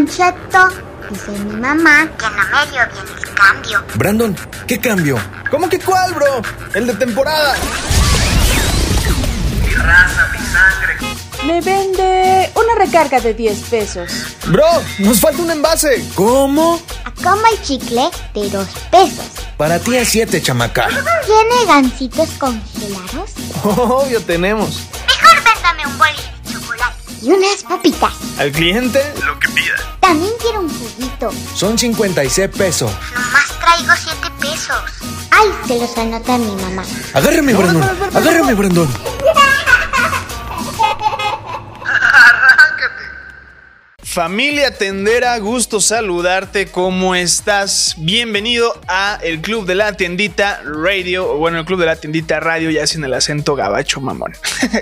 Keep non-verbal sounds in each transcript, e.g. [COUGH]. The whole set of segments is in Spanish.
Don Cheto, dice mi mamá que no me dio bien el cambio. Brandon, ¿qué cambio? ¿Cómo que cuál, bro? El de temporada. Mi raza, mi sangre. Me vende una recarga de 10 pesos. Bro, nos falta un envase. ¿Cómo? A como el chicle de 2 pesos. Para ti es 7, chamaca. ¿Tiene gancitos congelados? Obvio tenemos. Mejor véndame un boli de chocolate y unas papitas. Al cliente, Lo que pida. También quiero un juguito. Son 56 pesos. Nomás traigo 7 pesos. Ay, se los anota mi mamá. Agárrame, Brandon. Agárrame, Brandon. Familia Tendera, gusto saludarte. ¿Cómo estás? Bienvenido a el Club de la Tiendita Radio, o bueno, el Club de la Tiendita Radio, ya sin el acento gabacho mamón.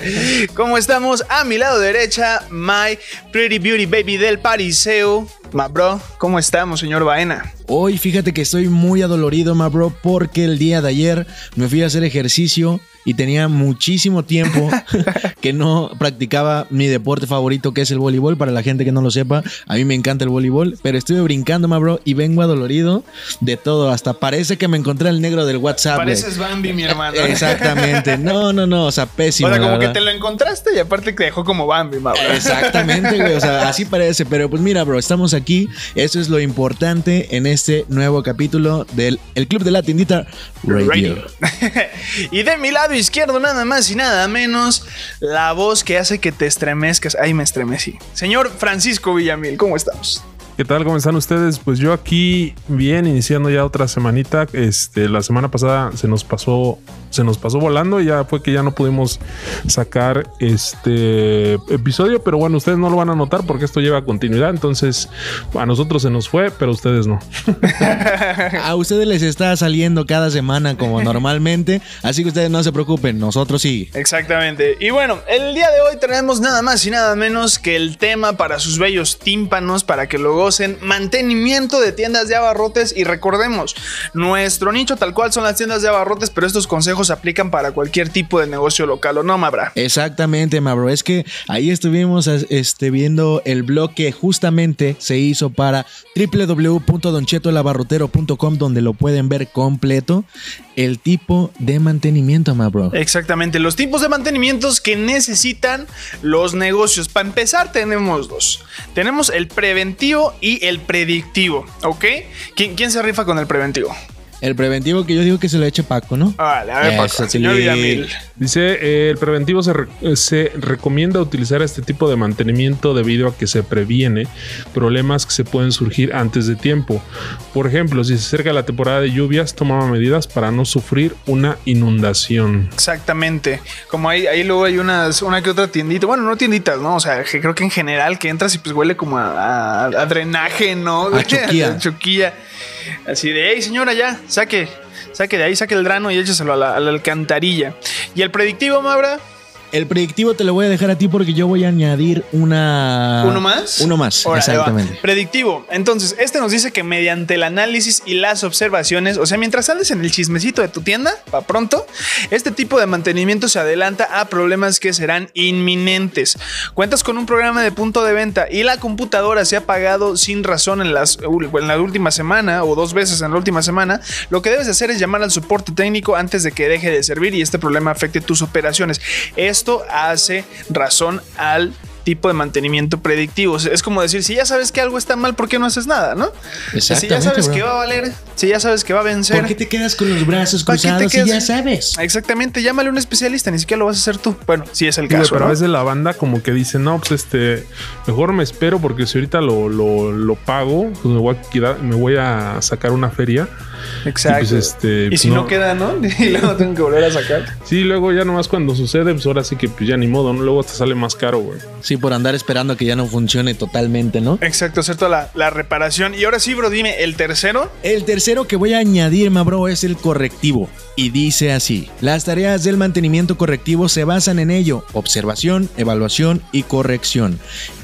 [LAUGHS] ¿Cómo estamos? A mi lado derecha, My Pretty Beauty Baby del Pariseo. Ma bro, ¿cómo estamos, señor Baena? Hoy fíjate que estoy muy adolorido, ma bro, porque el día de ayer me fui a hacer ejercicio y tenía muchísimo tiempo [LAUGHS] que no practicaba mi deporte favorito, que es el voleibol. Para la gente que no lo sepa, a mí me encanta el voleibol, pero estuve brincando, ma bro, y vengo adolorido de todo. Hasta parece que me encontré el negro del WhatsApp. Pareces Bambi, mi hermano. [LAUGHS] Exactamente. No, no, no, o sea, pésimo. O sea, la como que te lo encontraste y aparte te dejó como Bambi, ma bro. Exactamente, güey. O sea, así parece. Pero pues mira, bro, estamos aquí. Eso es lo importante en este nuevo capítulo del el Club de la Tiendita Radio. Radio. [LAUGHS] y de mi lado izquierdo, nada más y nada menos, la voz que hace que te estremezcas. Ay, me estremecí. Señor Francisco Villamil, ¿cómo estamos? ¿Qué tal? ¿Cómo están ustedes? Pues yo aquí bien, iniciando ya otra semanita. Este, la semana pasada se nos pasó, se nos pasó volando. Ya fue que ya no pudimos sacar este episodio, pero bueno, ustedes no lo van a notar porque esto lleva continuidad. Entonces, a nosotros se nos fue, pero a ustedes no. [LAUGHS] A ustedes les está saliendo cada semana como [LAUGHS] normalmente. Así que ustedes no se preocupen. Nosotros sí. Exactamente. Y bueno, el día de hoy tenemos nada más y nada menos que el tema para sus bellos tímpanos, para que gocen, mantenimiento de tiendas de abarrotes. Y recordemos, nuestro nicho tal cual son las tiendas de abarrotes, pero estos consejos aplican para cualquier tipo de negocio local, ¿o no, Mabra? Exactamente, Mabro. Es que ahí estuvimos este, viendo el blog que justamente se hizo para www.donchetolabarrotero.com donde lo pueden ver completo. El tipo de mantenimiento, Mabro. Exactamente, los tipos de mantenimientos que necesitan los negocios. Para empezar, tenemos dos. Tenemos el preventivo y el predictivo, ¿ok? ¿Quién, se rifa con el preventivo? El preventivo que yo digo que se lo eche Paco, ¿no? Vale, a ver, Paco, señor sí. Villamil. Dice, eh, el preventivo se, re- eh, se recomienda utilizar este tipo de mantenimiento debido a que se previene problemas que se pueden surgir antes de tiempo. Por ejemplo, si se acerca la temporada de lluvias, toma medidas para no sufrir una inundación. Exactamente. Como ahí, ahí luego hay unas, una que otra tiendita. Bueno, no tienditas, ¿no? O sea, que creo que en general que entras y pues huele como a, a- a drenaje, ¿no? A choquilla. [LAUGHS] A choquilla. Así de, hey, señora, ya, saque, saque de ahí, saque el grano y écheselo a la, a la alcantarilla. Y el predictivo, Mabra, El predictivo te lo voy a dejar a ti porque yo voy a añadir una. ¿Uno más? Uno más, exactamente. Predictivo. Entonces, este nos dice que mediante el análisis y las observaciones, o sea, mientras sales en el chismecito de tu tienda, para pronto, este tipo de mantenimiento se adelanta a problemas que serán inminentes. Cuentas con un programa de punto de venta y la computadora se ha apagado sin razón en, las, en la última semana o dos veces en la última semana, lo que debes hacer es llamar al soporte técnico antes de que deje de servir y este problema afecte tus operaciones. Esto hace razón al tipo de mantenimiento predictivo. O sea, Es como decir, si ya sabes que algo está mal, ¿por qué no haces nada, no? Si ya sabes bro. que va a valer, si ya sabes que va a vencer. ¿Por qué te quedas con los brazos ¿Para qué te cruzados si ya sabes? Exactamente, llámale a un especialista, ni siquiera lo vas a hacer tú. Bueno, si es el caso. pero a ¿no? veces la banda como que dice, no, pues este, mejor me espero porque si ahorita lo, lo, lo pago, pues me voy a quedar, me voy a sacar una feria. Exacto. Y pues, este, y pues, si no. no. queda, ¿no? [LAUGHS] Y luego tengo que volver a sacar. Sí, luego ya nomás cuando sucede, pues ahora sí que pues ya ni modo, ¿no? Luego te sale más caro, güey. Sí, por andar esperando a que ya no funcione totalmente, ¿no? Exacto, toda la, la reparación. Y ahora sí, bro, dime, el tercero. El tercero que voy a añadir, ma bro, es el correctivo. Y dice así: Las tareas del mantenimiento correctivo se basan en ello: observación, evaluación y corrección.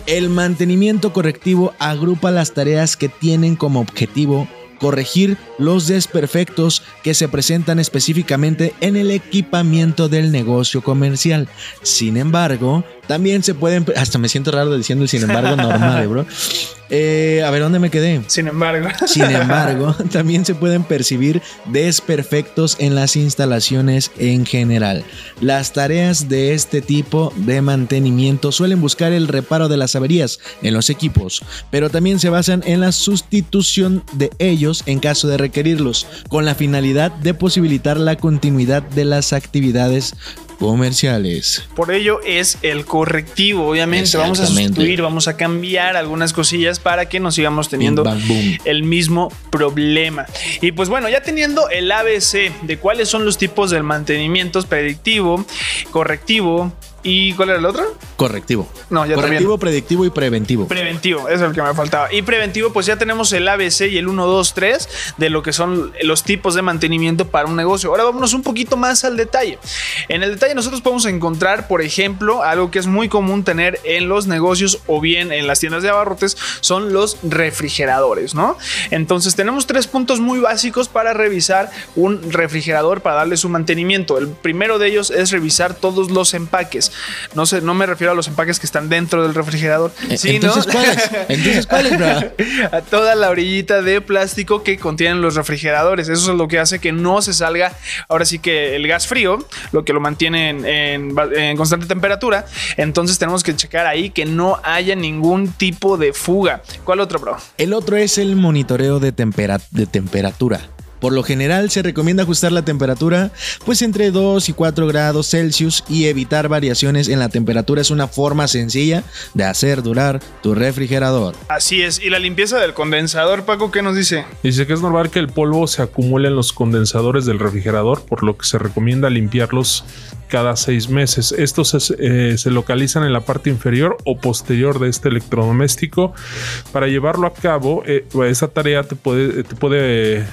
El mantenimiento correctivo agrupa las tareas que tienen como objetivo corregir los desperfectos que se presentan específicamente en el equipamiento del negocio comercial. Sin embargo, También se pueden, hasta me siento raro diciendo el sin embargo normal, [LAUGHS] bro. Eh, a ver, ¿dónde me quedé? Sin embargo. Sin [LAUGHS] embargo, también se pueden percibir desperfectos en las instalaciones en general. Las tareas de este tipo de mantenimiento suelen buscar el reparo de las averías en los equipos, pero también se basan en la sustitución de ellos en caso de requerirlos, con la finalidad de posibilitar la continuidad de las actividades comerciales. Por ello es el correctivo. Obviamente vamos a sustituir, vamos a cambiar algunas cosillas para que no sigamos teniendo boom. el mismo problema. Y pues bueno, ya teniendo el ABC de cuáles son los tipos del mantenimiento predictivo, correctivo y ¿cuál era el otro? Correctivo. No, ya Correctivo, predictivo y preventivo. Preventivo, es el que me faltaba. Y preventivo, pues ya tenemos el ABC y el 1, 2, 3 de lo que son los tipos de mantenimiento para un negocio. Ahora vámonos un poquito más al detalle. En el detalle nosotros podemos encontrar, por ejemplo, algo que es muy común tener en los negocios o bien en las tiendas de abarrotes, son los refrigeradores, ¿no? Entonces tenemos tres puntos muy básicos para revisar un refrigerador para darle su mantenimiento. El primero de ellos es revisar todos los empaques. No sé, no me refiero a los empaques que están dentro del refrigerador. Eh, sino- Entonces, ¿cuáles? Entonces, ¿cuáles, bro? [LAUGHS] a toda la orillita de plástico que contienen los refrigeradores. Eso es lo que hace que no se salga, ahora sí que el gas frío, lo que lo mantiene en, en ba- en constante temperatura. Entonces tenemos que checar ahí que no haya ningún tipo de fuga. ¿Cuál otro, bro? El otro es el monitoreo de, tempera- de temperatura. Por lo general se recomienda ajustar la temperatura pues entre 2 y 4 grados Celsius y evitar variaciones en la temperatura es una forma sencilla de hacer durar tu refrigerador. Así es. Y la limpieza del condensador, Paco, ¿qué nos dice? Dice que es normal que el polvo se acumule en los condensadores del refrigerador, por lo que se recomienda limpiarlos cada seis meses. Estos se, eh, se localizan en la parte inferior o posterior de este electrodoméstico. Para llevarlo a cabo, eh, esta tarea te puede, te puede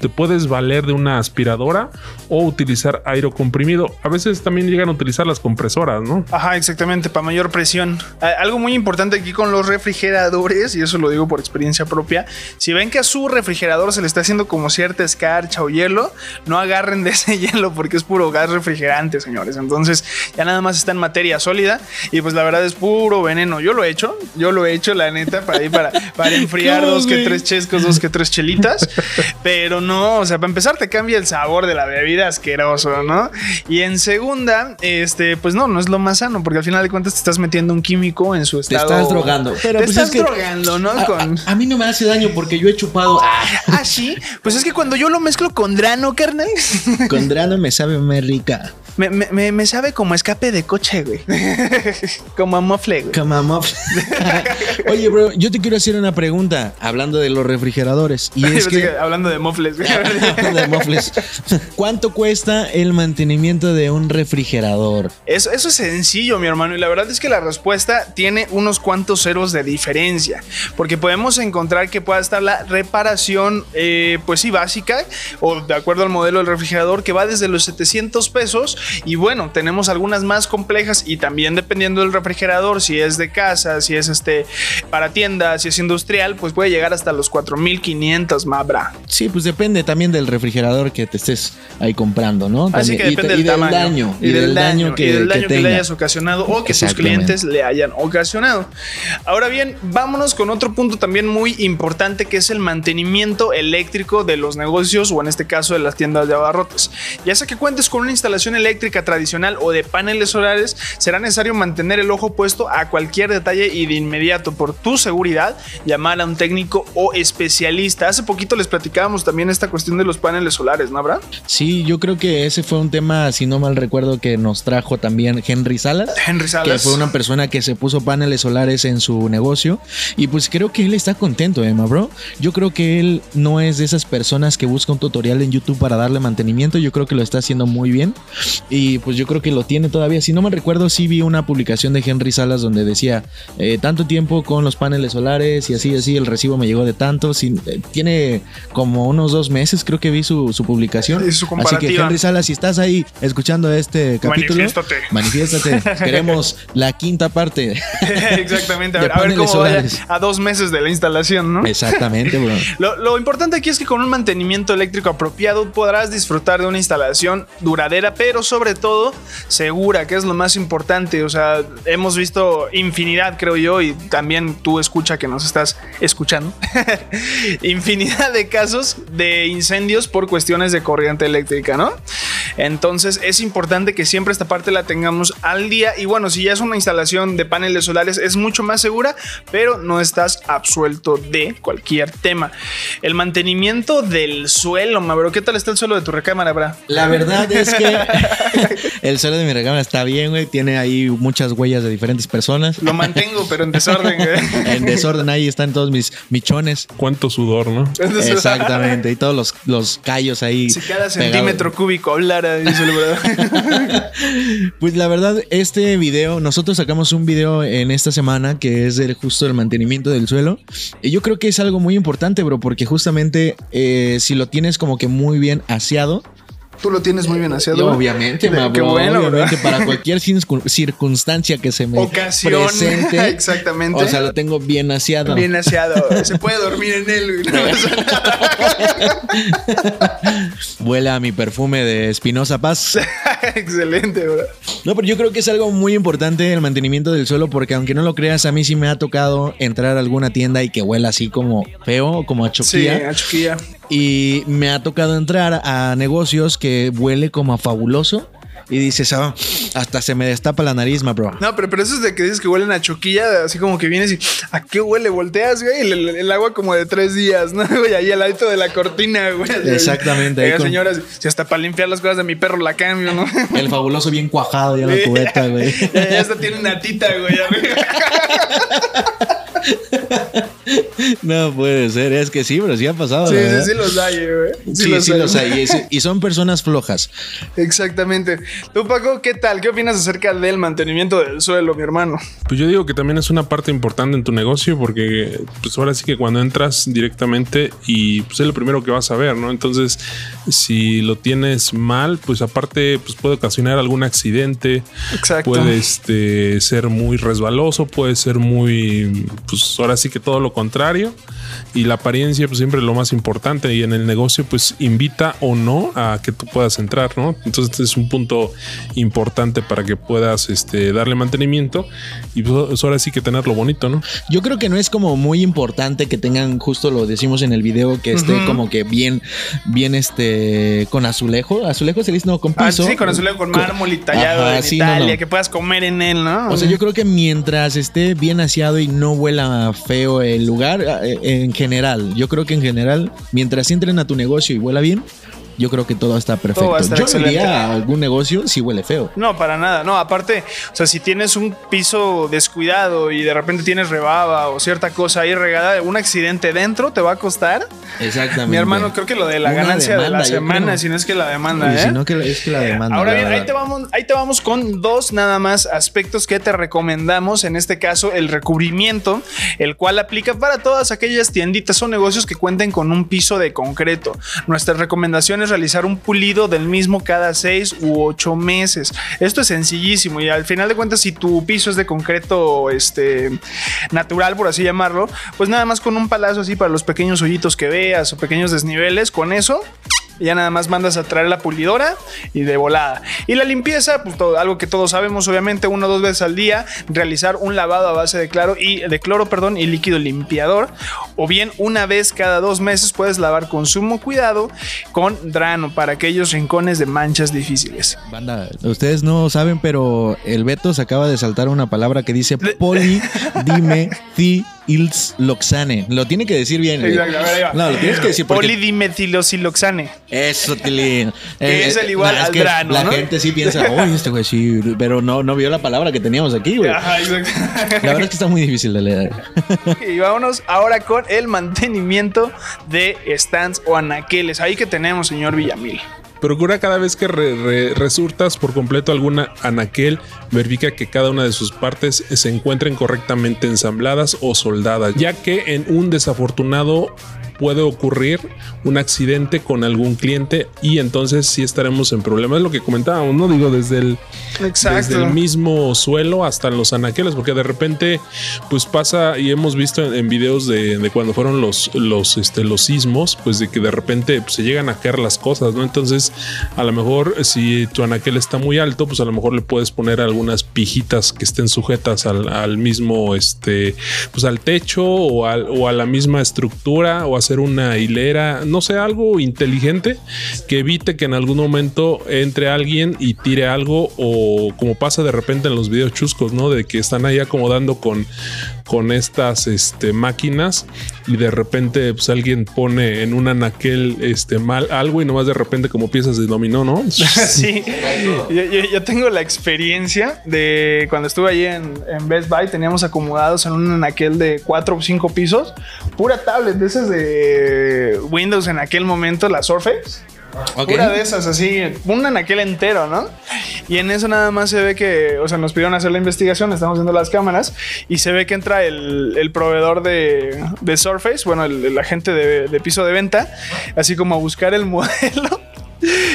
te puedes valer de una aspiradora o utilizar aire comprimido. A veces también llegan a utilizar las compresoras, ¿no? Ajá, exactamente, para mayor presión. Algo muy importante aquí con los refrigeradores, y eso lo digo por experiencia propia, si ven que a su refrigerador se le está haciendo como cierta escarcha o hielo, no agarren de ese [LAUGHS] hielo porque es puro gas refrigerante, señores. Entonces ya nada más está en materia sólida y pues la verdad es puro veneno. Yo lo he hecho, yo lo he hecho, la neta, para ir para, para [LAUGHS] enfriar ¿Cómo, dos que tres chescos, dos que tres chelitas, [LAUGHS] pero no, o sea, para empezar te cambia el sabor de la bebida asqueroso, ¿no? Y en segunda, este, pues no, no es lo más sano, porque al final de cuentas te estás metiendo un químico en su Te estado. estás drogando. Pero te pues estás es que- drogando, ¿no? A, Con. a- a mí no me hace daño porque yo he chupado. Ah, [LAUGHS] Ah, sí. Pues es que cuando yo lo mezclo con drano, carnal, con grano me sabe más rica. Me, me- me- me sabe como escape de coche, güey. [LAUGHS] como a mofle, güey. Come on, muff. Oye, bro, yo te quiero hacer una pregunta hablando de los refrigeradores. Y es que. Hablando de mofles, güey. [LAUGHS] de mofles. ¿Cuánto cuesta el mantenimiento de un refrigerador? Eso, eso es sencillo, mi hermano, y la verdad es que la respuesta tiene unos cuantos ceros de diferencia, porque podemos encontrar que pueda estar la reparación, eh, pues sí, básica, o de acuerdo al modelo del refrigerador, que va desde los 700 pesos, y bueno, tenemos algunas más complejas, y también dependiendo del refrigerador, si es de casa, si es este para tienda, si es industrial, pues puede llegar hasta los 4500, mabra. Sí, pues depende también del refrigerador que te estés ahí comprando, ¿no? Así que y depende y del tamaño. daño. Y del daño, que, y del daño que que, le hayas ocasionado o que tus Exactamente. clientes le hayan ocasionado. Ahora bien, vámonos con otro punto también muy importante que es el mantenimiento eléctrico de los negocios o en este caso de las tiendas de abarrotes. Ya sea que cuentes con una instalación eléctrica tradicional o de paneles solares, será necesario mantener el ojo puesto a cualquier detalle y de inmediato por tu seguridad llamar a un técnico o especialista. Hace poquito les platicábamos también esta cuestión de los paneles solares, ¿no habrá? Sí, yo creo que ese fue un tema, si no mal recuerdo, que nos trajo también Henry Salas. Henry Que Salas. fue una persona que se puso paneles solares en su negocio. Y pues creo que él está contento, Emma, bro. Yo creo que él no es de esas personas que busca un tutorial en YouTube para darle mantenimiento. Yo creo que lo está haciendo muy bien. Y pues yo creo que lo tiene todavía. Si no me recuerdo, sí vi una publicación de Henry Salas donde decía eh, tanto tiempo con los paneles solares y así, así, el recibo me llegó de tanto. Sí, eh, tiene como unos dos meses, creo que vi su, su publicación. Su así que. Henry Salas, si estás ahí escuchando este capítulo, Manifiéstate. manifiéstate. [LAUGHS] Queremos la quinta parte. [LAUGHS] [LAUGHS] Exactamente, a ver, a ver cómo vaya a dos meses de la instalación, ¿no? Exactamente, bro. Lo, lo importante aquí es que con un mantenimiento eléctrico apropiado podrás disfrutar de una instalación duradera, pero sobre todo segura, que es lo más importante. O sea, hemos visto infinidad, creo yo, y también tú escucha que nos estás escuchando, [LAUGHS] infinidad de casos de incendios por cuestiones de corriente eléctrica, ¿no? Entonces es importante que siempre esta parte la tengamos al día y bueno, si ya es una instalación de paneles solares es mucho más segura, pero no estás absuelto de cualquier tema. El mantenimiento del suelo, Mabro, ¿qué tal está el suelo de tu recámara, bra? La verdad es que [LAUGHS] el suelo de mi recámara está bien, güey. Tiene ahí muchas huellas de diferentes personas. Lo mantengo, pero en desorden. güey. [LAUGHS] En desorden ahí están todos mis michones. Cuánto sudor, ¿no? Exactamente. Y todos los, los callos ahí. Si cada pegados. centímetro cúbico hablara, el. [LAUGHS] Pues la verdad, este video, nosotros sacamos un video en esta semana que es del justo del mantenimiento del suelo. Y yo creo que es algo muy importante, bro, porque justamente eh, si lo tienes como que muy bien aseado, Tú lo tienes muy bien y aseado. obviamente, Qué ma, bro, bueno, obviamente para cualquier circun- circunstancia que se me Ocasión. presente, [LAUGHS] Exactamente. o sea, lo tengo bien aseado. Bien aseado. Se puede dormir en él. No pasa [LAUGHS] nada. Huele a mi perfume de Espinosa Paz. [LAUGHS] [LAUGHS] Excelente, bro. No, pero yo creo que es algo muy importante el mantenimiento del suelo porque aunque no lo creas, a mí sí me ha tocado entrar a alguna tienda y que huela así como feo, como a Sí, choquilla. a Chuquilla. Y me ha tocado entrar a negocios que huele como a fabuloso. Y dices, ah, hasta se me destapa la nariz, ma bro. No, pero, pero eso es de que dices que huelen a choquilla, así como que vienes y ¿a qué huele? Volteas, güey, el, el- el agua como de tres días, ¿no? [LAUGHS] Güey, ahí al ladito de la cortina, güey. Exactamente, Oiga, con- señoras, si hasta para limpiar las cosas de mi perro la cambio, ¿no? El fabuloso bien cuajado ya en la cubeta, güey. [LAUGHS] Ya, ya hasta tiene una tita, güey. [LAUGHS] No puede ser, es que sí, pero sí ha pasado. Sí, sí, sí los hay, güey. Sí, sí, los hay. Y son personas flojas. Exactamente. Tú, Paco, ¿qué tal? ¿Qué opinas acerca del mantenimiento del suelo, mi hermano? Pues yo digo que también es una parte importante en tu negocio porque pues ahora sí que cuando entras directamente y pues es lo primero que vas a ver, ¿no? Entonces, si lo tienes mal, pues aparte pues puede ocasionar algún accidente, Exacto. puede este, ser muy resbaloso, puede ser muy, pues ahora sí que todo lo contrario y la apariencia pues siempre es lo más importante y en el negocio pues invita o no a que tú puedas entrar, ¿no? Entonces este es un punto importante para que puedas este, darle mantenimiento y pues ahora sí que tenerlo bonito, ¿no? Yo creo que no es como muy importante que tengan, justo lo decimos en el video, que esté como que bien, bien este, con azulejo. Azulejo se dice, no, con Ah, sí, con azulejo, con mármol y tallado Ajá, en sí, no, Italia, no. que puedas comer en él, ¿no? O sea, yo creo que mientras esté bien aseado y no huela feo el lugar, eh, en general, yo creo que en general, mientras entren a tu negocio y huela bien, yo creo que todo está perfecto. estar yo excelente. iría a algún negocio si huele feo. No, para nada. No, aparte, o sea, si tienes un piso descuidado y de repente tienes rebaba o cierta cosa ahí regada, un accidente dentro te va a costar. Exactamente. Mi hermano, creo que lo de la Una ganancia de la semana, si no es que la demanda, ¿eh? si no, que es que la demanda. Ahora bien, ahí te, vamos, ahí te vamos con dos nada más aspectos que te recomendamos. En este caso, el recubrimiento, el cual aplica para todas aquellas tienditas o negocios que cuenten con un piso de concreto. Nuestra recomendación realizar un pulido del mismo cada seis u ocho meses. Esto es sencillísimo y al final de cuentas, si tu piso es de concreto este, natural, por así llamarlo, pues nada más con un palazo así para los pequeños hoyitos que veas o pequeños desniveles, con eso ya nada más mandas a traer la pulidora y de volada. Y la limpieza, pues todo, algo que todos sabemos, obviamente, una o dos veces al día, realizar un lavado a base de claro y de cloro, perdón, y líquido limpiador. O bien una vez cada dos meses puedes lavar con sumo cuidado con drano para aquellos rincones de manchas difíciles. Banda, ustedes no saben, pero el Beto se acaba de saltar una palabra que dice polidimethylloxane. [LAUGHS] Lo tiene que decir bien. Exacto, va. No, lo tienes que decir porque... Polidimetiloxiloxane. Eso, Tilín. Que es el igual no, al que drano, La ¿no? gente sí piensa, oye, este güey sí, pero no, no vio la palabra que teníamos aquí, güey. Ajá, exacto. La verdad es que está muy difícil de leer. Y vámonos ahora con el mantenimiento de stands o anaqueles. Ahí que tenemos, señor Villamil. Procura cada vez que re- re- resurtas por completo alguna anaquel, verifica que cada una de sus partes se encuentren correctamente ensambladas o soldadas, ya que en un desafortunado puede ocurrir un accidente con algún cliente y entonces sí estaremos en problemas. Es lo que comentábamos, ¿no? Digo, desde el, desde el mismo suelo hasta los anaqueles, porque de repente, pues pasa y hemos visto en, en videos de, de cuando fueron los, los, este, los sismos, pues de que de repente pues, se llegan a caer las cosas, ¿no? Entonces, a lo mejor si tu anaquel está muy alto, pues a lo mejor le puedes poner algunas pijitas que estén sujetas al, al mismo, este, pues al techo o, al- o a la misma estructura o hacer una hilera, no sé, algo inteligente que evite que en algún momento entre alguien y tire algo o como pasa de repente en los videos chuscos, ¿no? De que están ahí acomodando con, con estas este, máquinas y de repente pues alguien pone en un anaquel este, mal algo y nomás de repente como piezas de dominó, ¿no? [LAUGHS] Sí, yo, yo- yo tengo la experiencia de cuando estuve allí en, en Best Buy, teníamos acomodados en un anaquel de cuatro o cinco pisos, pura tablet de esas de Windows en aquel momento, la Surface. Pura de esas, así, un anaquel entero, ¿no? Y en eso nada más se ve que, o sea, nos pidieron hacer la investigación, estamos viendo las cámaras y se ve que entra el, el proveedor de, de Surface, bueno, el, el agente de, de piso de venta, así como a buscar el [LAUGHS] modelo.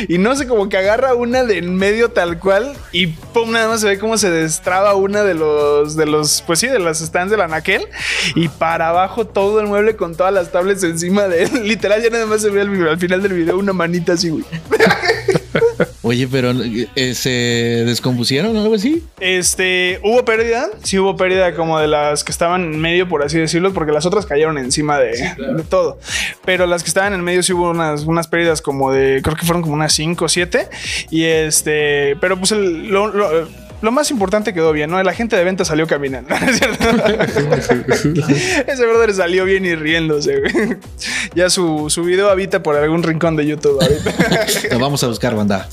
Y no sé, como que agarra una de en medio tal cual y pum, nada más se ve cómo se destraba una de los, de los, pues sí, de las stands del anaquel y para abajo todo el mueble con todas las tablets encima de él. [LAUGHS] Literal, ya nada más se ve al, al final del video una manita así, güey. [LAUGHS] Oye, pero eh, ¿se descompusieron o algo así? Este, hubo pérdida, sí hubo pérdida como de las que estaban en medio, por así decirlo, porque las otras cayeron encima de, de todo. Pero las que estaban en medio sí hubo unas, unas pérdidas como de, creo que fueron como unas 5 o 7. Y este, pero pues el- lo, lo- lo más importante quedó bien, ¿no? El agente de venta salió caminando, [LAUGHS] ¿no es cierto? [LAUGHS] Ese brother salió bien y riéndose, güey. Ya su, su video habita por algún rincón de YouTube ahorita. [LAUGHS] Lo vamos a buscar, banda.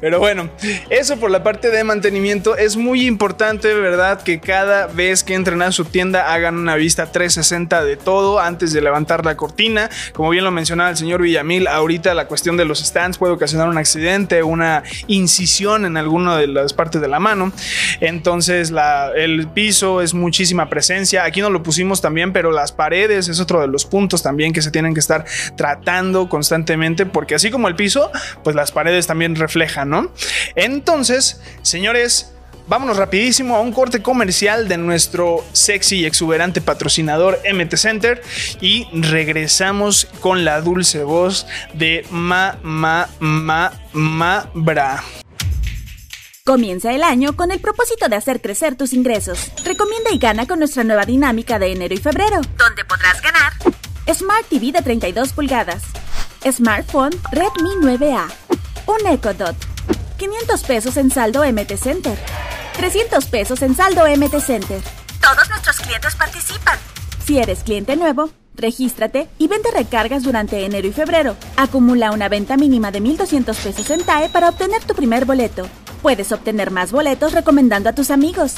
Pero bueno, eso por la parte de mantenimiento es muy importante, ¿verdad? Que cada vez que entren a su tienda hagan una vista 360 de todo antes de levantar la cortina. Como bien lo mencionaba el señor Villamil, ahorita la cuestión de los stands puede ocasionar un accidente, una incisión en alguna de las partes de la mano. Entonces el piso es muchísima presencia. Aquí no lo pusimos también, pero las paredes es otro de los puntos también que se tienen que estar tratando constantemente, porque así como el piso, pues las paredes también reflejan, ¿no? Entonces, señores, vámonos rapidísimo a un corte comercial de nuestro sexy y exuberante patrocinador MT Center y regresamos con la dulce voz de Ma Ma Ma Ma Bra. Comienza el año con el propósito de hacer crecer tus ingresos. Recomienda y gana con nuestra nueva dinámica de enero y febrero, donde podrás ganar Smart TV de 32 pulgadas, Smartphone Redmi 9A, un Echo Dot, 500 pesos en saldo MT Center, 300 pesos en saldo MT Center. Todos nuestros clientes participan. Si eres cliente nuevo, regístrate y vende recargas durante enero y febrero. Acumula una venta mínima de 1.200 pesos en TAE para obtener tu primer boleto. Puedes obtener más boletos recomendando a tus amigos.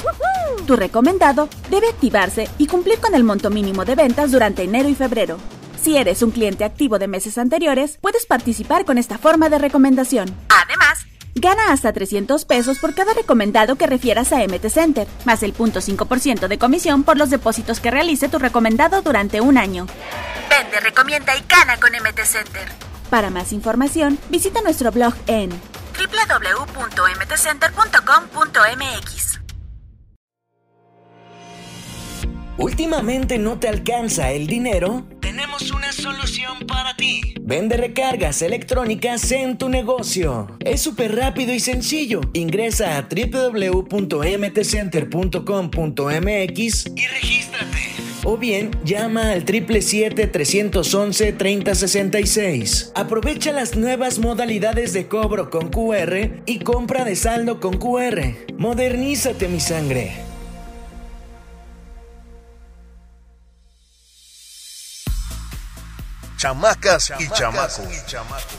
Tu recomendado debe activarse y cumplir con el monto mínimo de ventas durante enero y febrero. Si eres un cliente activo de meses anteriores, puedes participar con esta forma de recomendación. Además, Gana hasta 300 pesos por cada recomendado que refieras a MT Center, más el 0.5% de comisión por los depósitos que realice tu recomendado durante un año. Vende, recomienda y gana con MT Center. Para más información, visita nuestro blog en www.mtcenter.com.mx. ¿Últimamente no te alcanza el dinero? Tenemos una solución para ti. Vende recargas electrónicas en tu negocio. Es súper rápido y sencillo. Ingresa a www.mtcenter.com.mx y regístrate. O bien, llama al 777-311-3066. Aprovecha las nuevas modalidades de cobro con QR y compra de saldo con QR. Modernízate, mi sangre. Chamacas y chamacos.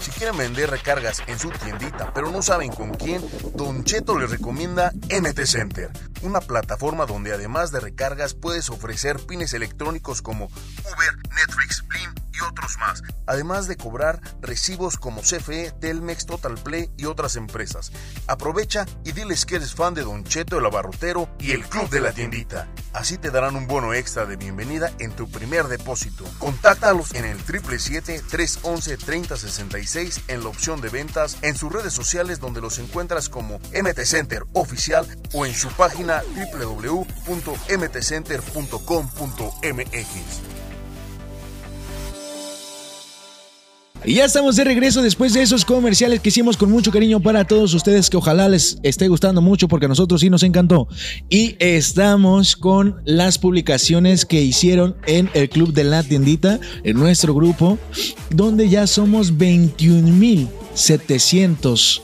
Si quieren vender recargas en su tiendita, pero no saben con quién, Don Cheto les recomienda MT Center, una plataforma donde además de recargas puedes ofrecer pines electrónicos como Uber, Netflix, Blim y otros más, además de cobrar recibos como CFE, Telmex, Total Play y otras empresas. Aprovecha y diles que eres fan de Don Cheto el abarrotero y el Club de la Tiendita. Así te darán un bono extra de bienvenida en tu primer depósito. Contáctalos en el 777-311-3066 en la opción de ventas, en sus redes sociales donde los encuentras como MT Center Oficial o en su página www.mtcenter.com.mx. Y ya estamos de regreso después de esos comerciales que hicimos con mucho cariño para todos ustedes, que ojalá les esté gustando mucho porque a nosotros sí nos encantó. Y estamos con las publicaciones que hicieron en el Club de la Tiendita, en nuestro grupo, donde ya somos 21.700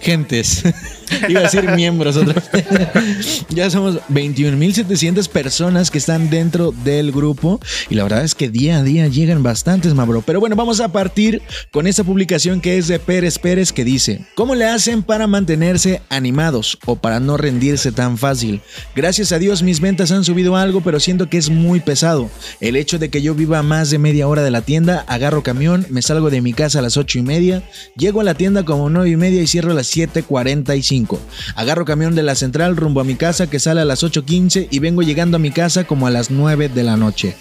gentes. [LAUGHS] [LAUGHS] Iba a decir miembros otra vez. [LAUGHS] ya somos 21.700 personas que están dentro del grupo. Y la verdad es que día a día llegan bastantes, Mabro. Pero bueno, vamos a partir con esta publicación que es de Pérez Pérez que dice: ¿Cómo le hacen para mantenerse animados o para no rendirse tan fácil? Gracias a Dios, mis ventas han subido algo, pero siento que es muy pesado. El hecho de que yo viva más de media hora de la tienda, agarro camión, me salgo de mi casa a las 8 y media, llego a la tienda como 9 y media y cierro a las 7.45. Agarro camión de la central rumbo a mi casa que sale a las 8.15 y vengo llegando a mi casa como a las 9 de la noche.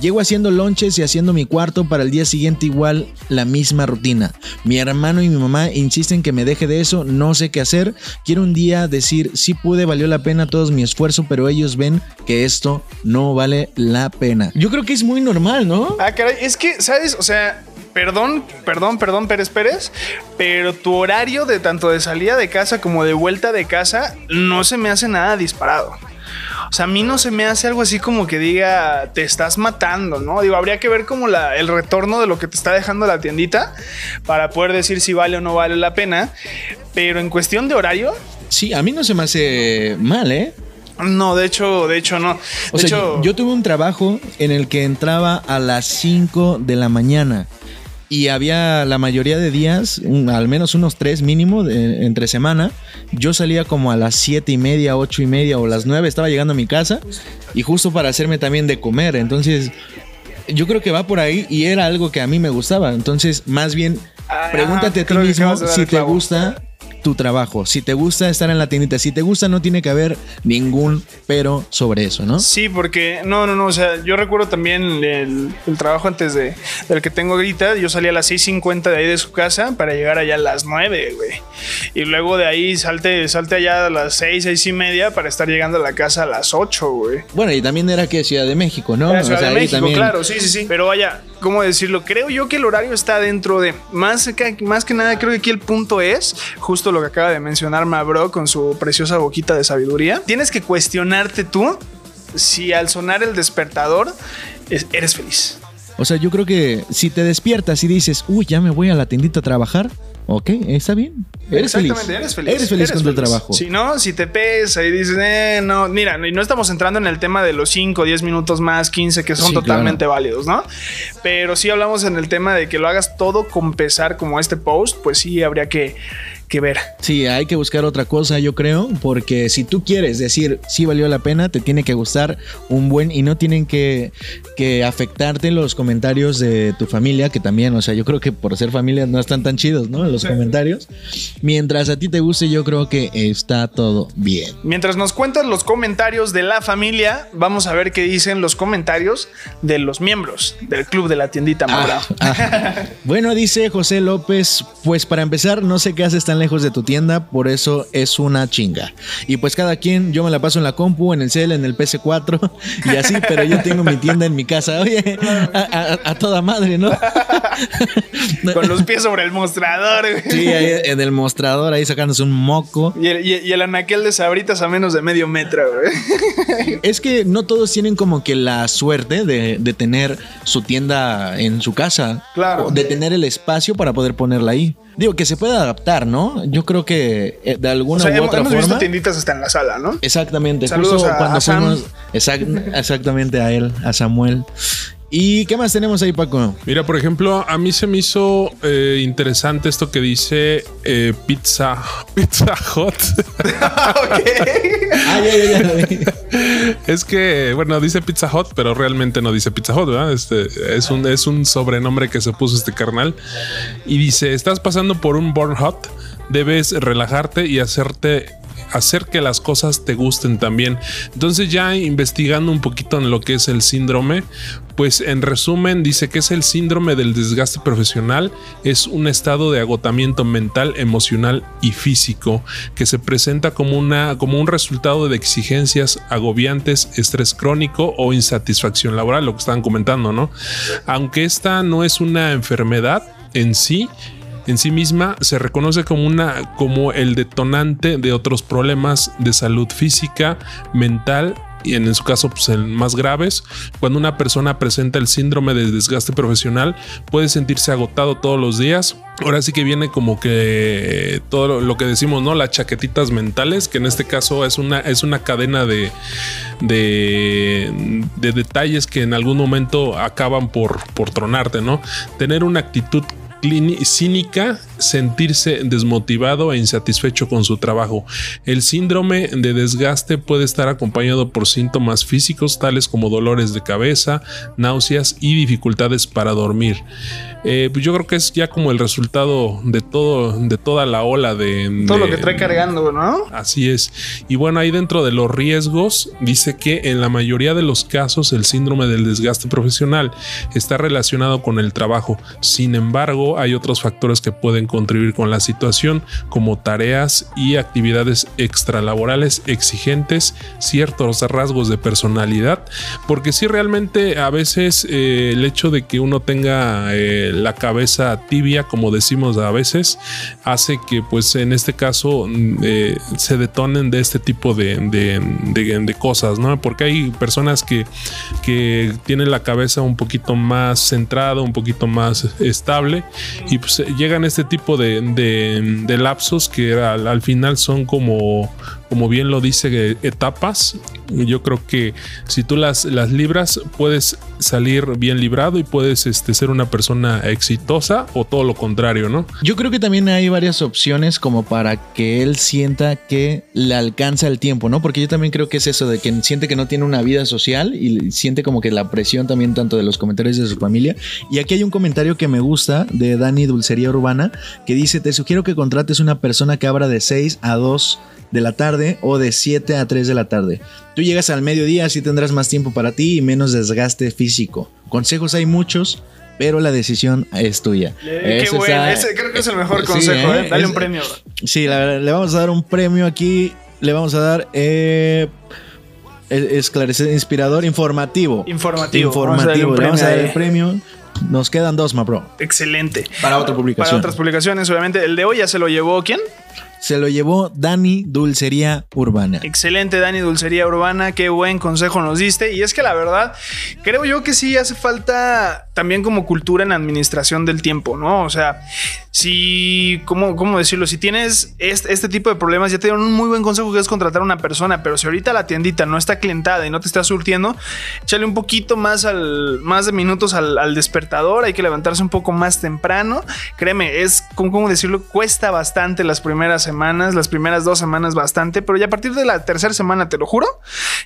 Llego haciendo lonches y haciendo mi cuarto para el día siguiente igual la misma rutina. Mi hermano y mi mamá insisten que me deje de eso, no sé qué hacer. Quiero un día decir sí pude, valió la pena todo mi esfuerzo, pero ellos ven que esto no vale la pena. Yo creo que es muy normal, ¿no? Ah, caray, es que, ¿sabes? O sea, perdón, perdón, perdón, Pérez Pérez, pero tu horario de tanto de salida de casa como de vuelta de casa no se me hace nada disparado. O sea, a mí no se me hace algo así como que diga, te estás matando, ¿no? Digo, habría que ver como la, el retorno de lo que te está dejando la tiendita para poder decir si vale o no vale la pena. Pero en cuestión de horario. Sí, a mí no se me hace mal, ¿eh? No, de hecho, de hecho no. De O sea, hecho, yo tuve un trabajo en el que entraba a las 5 de la mañana y había la mayoría de días, un- al menos unos tres mínimo de- entre semana. Yo salía como a las siete y media, ocho y media o las nueve, estaba llegando a mi casa y justo para hacerme también de comer. Entonces, yo creo que va por ahí y era algo que a mí me gustaba. Entonces, más bien, Ah, pregúntate a ti mismo si te gusta tu trabajo, si te gusta estar en la tiendita, si te gusta no tiene que haber ningún pero sobre eso, ¿no? Sí, porque no, no, no. O sea, yo recuerdo también el, el trabajo antes de, del que tengo ahorita. Yo salía a las 6:50 de ahí de su casa para llegar allá a las 9, güey. Y luego de ahí salte, salte allá a las 6, 6 y media para estar llegando a la casa a las 8, güey. Bueno, y también era que Ciudad de México, ¿no? Era O Ciudad sea, de México, también- claro, sí, sí, sí. Pero vaya, ¿cómo decirlo? Creo yo que el horario está dentro de. Más que, más que nada, creo que aquí el punto es justo lo que acaba de mencionar Mabro con su preciosa boquita de sabiduría. Tienes que cuestionarte tú si al sonar el despertador es- eres feliz. O sea, yo creo que si te despiertas y dices, uy, ya me voy a la tiendita a trabajar, ok, está bien. Eres feliz. Exactamente, eres feliz. Eres feliz con tu trabajo. Si no, si te pesa y dices, eh, no, mira, y no estamos entrando en el tema de los 5, 10 minutos más, 15, que son Sí, totalmente válidos, ¿no? Pero sí hablamos en el tema de que lo hagas todo con pesar como este post, pues sí habría que, que ver. Sí, hay que buscar otra cosa, yo creo, porque si tú quieres decir sí valió la pena, te tiene que gustar un buen y no tienen que, que afectarte los comentarios de tu familia, que también, o sea, yo creo que por ser familia no están tan chidos, ¿no? Los comentarios. Mientras a ti te guste, yo creo que está todo bien. Mientras nos cuentas los comentarios de la familia, vamos a ver qué dicen los comentarios de los miembros del club de la tiendita Maura. Ah, [LAUGHS] Bueno, dice José López, pues para empezar, no sé qué haces lejos de tu tienda, por eso es una chinga. Y pues cada quien, yo me la paso en la compu, en el cel, en el PC4 [LAUGHS] y así, pero yo tengo mi tienda en mi casa. Oye, a, a- a toda madre, ¿no? [LAUGHS] Con los pies sobre el mostrador. güey. Sí, ahí en el mostrador, ahí sacándose un moco. Y el, y- y el anaquel de sabritas a menos de medio metro, güey. [LAUGHS] Es que no todos tienen como que la suerte de, de tener su tienda en su casa. Claro. O De tener el espacio para poder ponerla ahí. Digo, que se puede adaptar, ¿no? Yo creo que eh, de O alguna sea, u hemos, otra hemos visto forma. tienditas hasta en la sala, ¿no? Exactamente. Saludos justo a- cuando a Sam. fuimos. exact- exactamente a él, a Samuel. ¿Y qué más tenemos ahí, Paco? Mira, por ejemplo, a mí se me hizo eh, interesante esto que dice eh, Pizza [LAUGHS] Pizza Hut. [LAUGHS] Ah, [LAUGHS] es que, bueno, dice Pizza Hut, pero realmente no dice Pizza Hut, ¿verdad? Este es un, es un sobrenombre que se puso este carnal. Y dice: Estás pasando por un Born Hot, debes relajarte y hacerte hacer que las cosas te gusten también. Entonces ya investigando un poquito en lo que es el síndrome, pues en resumen dice que es el síndrome del desgaste profesional, es un estado de agotamiento mental, emocional y físico que se presenta como, una, como un resultado de exigencias agobiantes, estrés crónico o insatisfacción laboral, lo que estaban comentando, ¿no? Aunque esta no es una enfermedad en sí, en sí misma se reconoce como una como el detonante de otros problemas de salud física, mental y en su caso pues, en más graves, cuando una persona presenta el síndrome de desgaste profesional, puede sentirse agotado todos los días. Ahora sí que viene como que todo lo que decimos, ¿no? Las chaquetitas mentales, que en este caso es una, es una cadena de, de, de detalles que en algún momento acaban por, por tronarte, ¿no? Tener una actitud cínica, sentirse desmotivado e insatisfecho con su trabajo. El síndrome de desgaste puede estar acompañado por síntomas físicos tales como dolores de cabeza, náuseas y dificultades para dormir. Eh, pues yo creo que es ya como el resultado de todo, de toda la ola de todo lo que trae cargando, ¿no? Así es. Y bueno, ahí dentro de los riesgos dice que en la mayoría de los casos el síndrome del desgaste profesional está relacionado con el trabajo. Sin embargo, hay otros factores que pueden contribuir con la situación, como tareas y actividades extralaborales exigentes, ciertos rasgos de personalidad, porque si realmente a veces eh, el hecho de que uno tenga eh, la cabeza tibia, como decimos a veces, hace que pues en este caso mm, eh, se detonen de este tipo de, de, cosas, ¿no? Porque hay personas que, que tienen la cabeza un poquito más centrada, un poquito más estable y pues llegan este tipo de, lapsos que al, al final son como como bien lo dice, etapas. Yo creo que si tú las, las libras, puedes salir bien librado y puedes este, ser una persona exitosa o todo lo contrario, ¿no? Yo creo que también hay varias opciones como para que él sienta que le alcanza el tiempo, ¿no? Porque yo también creo que es eso de que siente que no tiene una vida social y siente como que la presión también tanto de los comentarios de su familia. Y aquí hay un comentario que me gusta de Dani Dulcería Urbana que dice, te sugiero que contrates una persona que abra de 6 a 2 de la tarde o de 7 a 3 de la tarde. Tú llegas al mediodía, así tendrás más tiempo para ti y menos desgaste físico. Consejos hay muchos, pero la decisión es tuya. qué bueno, ese creo que es el mejor consejo, ¿eh? ¿eh? Dale un premio. Sí, le vamos a dar un premio aquí. Le vamos a dar eh, esclarecer, inspirador, informativo. Informativo. Informativo. Le vamos a dar el premio. Nos quedan dos, ma bro. Excelente. Para otra publicación. Para otras publicaciones, obviamente. El de hoy ya se lo llevó quién? Se lo llevó Dani Dulcería Urbana. Excelente, Dani Dulcería Urbana. Qué buen consejo nos diste. Y es que la verdad, creo yo que sí hace falta también como cultura en administración del tiempo, ¿no? O sea, si, ¿cómo, cómo decirlo? Si tienes este, este, tipo de problemas, ya te dieron un muy buen consejo que es contratar a una persona, pero si ahorita la tiendita no está clientada y no te está surtiendo, échale un poquito más al, más de minutos al, despertador, hay que levantarse un poco más temprano. Créeme, es, ¿cómo, decirlo? Cuesta bastante las primeras semanas, las primeras dos semanas bastante, pero ya a partir de la tercera semana, te lo juro,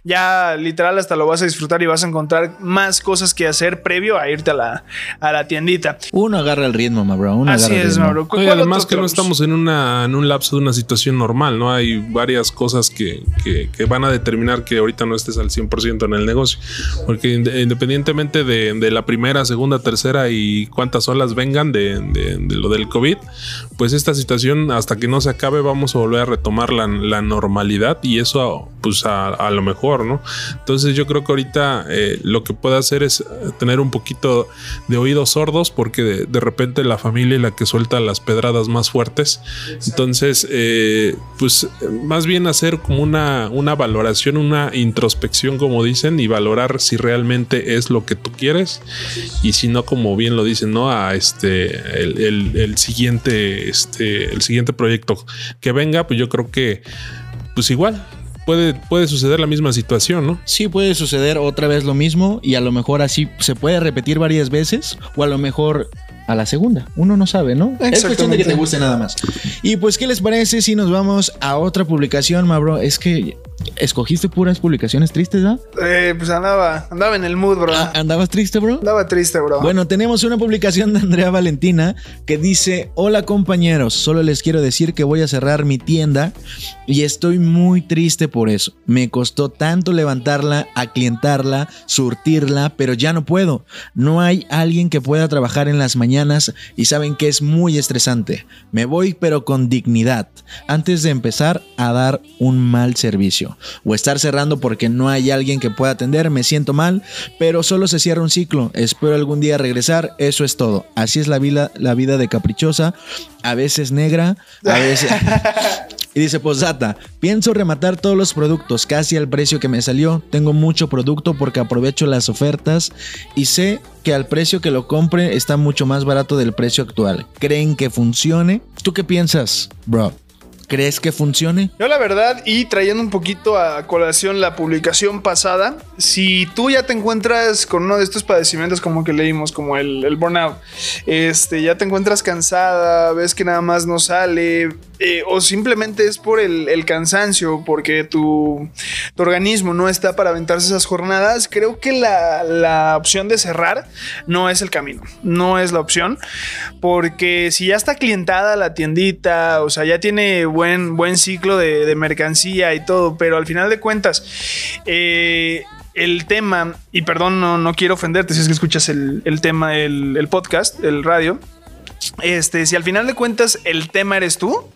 ya literal hasta lo vas a disfrutar y vas a encontrar más cosas que hacer previo a irte a la, a la tiendita. Uno agarra el ritmo, ma bro. Uno Así es, además que no estamos en, una, en un lapso de una situación normal, ¿no? Hay varias cosas que, que, van a determinar que ahorita no estés al 100% en el negocio. Porque independientemente de, de, la primera, segunda, tercera y cuántas olas vengan de, de, lo del COVID, pues esta situación hasta que no se acabe vamos a volver a retomar la, la normalidad y eso pues a, a, lo mejor, ¿no? Entonces yo creo que ahorita eh, lo que puede hacer es tener un poquito de oídos sordos porque de, de repente la familia y la que suelta las pedradas más fuertes. Entonces, eh, pues más bien hacer como una, una valoración, una introspección, como dicen, y valorar si realmente es lo que tú quieres. Y si no, como bien lo dicen, ¿no? A este, el, siguiente, este, el siguiente proyecto que venga, pues yo creo que, pues igual, Puede, puede, suceder la misma situación, ¿no? Sí, puede suceder otra vez lo mismo y a lo mejor así se puede repetir varias veces o a lo mejor a la segunda. Uno no sabe, ¿no? Es cuestión de que te guste nada más. Y pues, ¿qué les parece si nos vamos a otra publicación, Mabro? Es que ¿Escogiste puras publicaciones tristes, ¿ah? Eh, pues andaba, andaba en el mood, bro. Ah, ¿Andabas triste, bro? Andaba triste, bro. Bueno, tenemos una publicación de Andrea Valentina que dice, hola compañeros, solo les quiero decir que voy a cerrar mi tienda y estoy muy triste por eso. Me costó tanto levantarla, aclientarla, surtirla, pero ya no puedo. No hay alguien que pueda trabajar en las mañanas y saben que es muy estresante. Me voy pero con dignidad, antes de empezar a dar un mal servicio o estar cerrando porque no hay alguien que pueda atender, me siento mal, pero solo se cierra un ciclo. Espero algún día regresar, eso es todo. Así es la vida, la vida de caprichosa, a veces negra, a veces... [LAUGHS] Y dice Posdata, pienso rematar todos los productos casi al precio que me salió. Tengo mucho producto porque aprovecho las ofertas y sé que al precio que lo compre está mucho más barato del precio actual. ¿Creen que funcione? ¿Tú qué piensas, bro? ¿Crees que funcione? Yo la verdad, y trayendo un poquito a colación la publicación pasada, si tú ya te encuentras con uno de estos padecimientos como que leímos, como el, el burnout, este, ya te encuentras cansada, ves que nada más no sale, eh, o simplemente es por el, el cansancio, porque tu, tu, organismo no está para aventarse esas jornadas, creo que la, la, opción de cerrar no es el camino, no es la opción, porque si ya está clientada la tiendita, o sea, ya tiene buen, buen ciclo de, de mercancía y todo, pero al final de cuentas, eh, el tema, y perdón, no, no, quiero ofenderte si es que escuchas el, el tema, el, el podcast, el radio, este, si al final de cuentas el tema eres tú,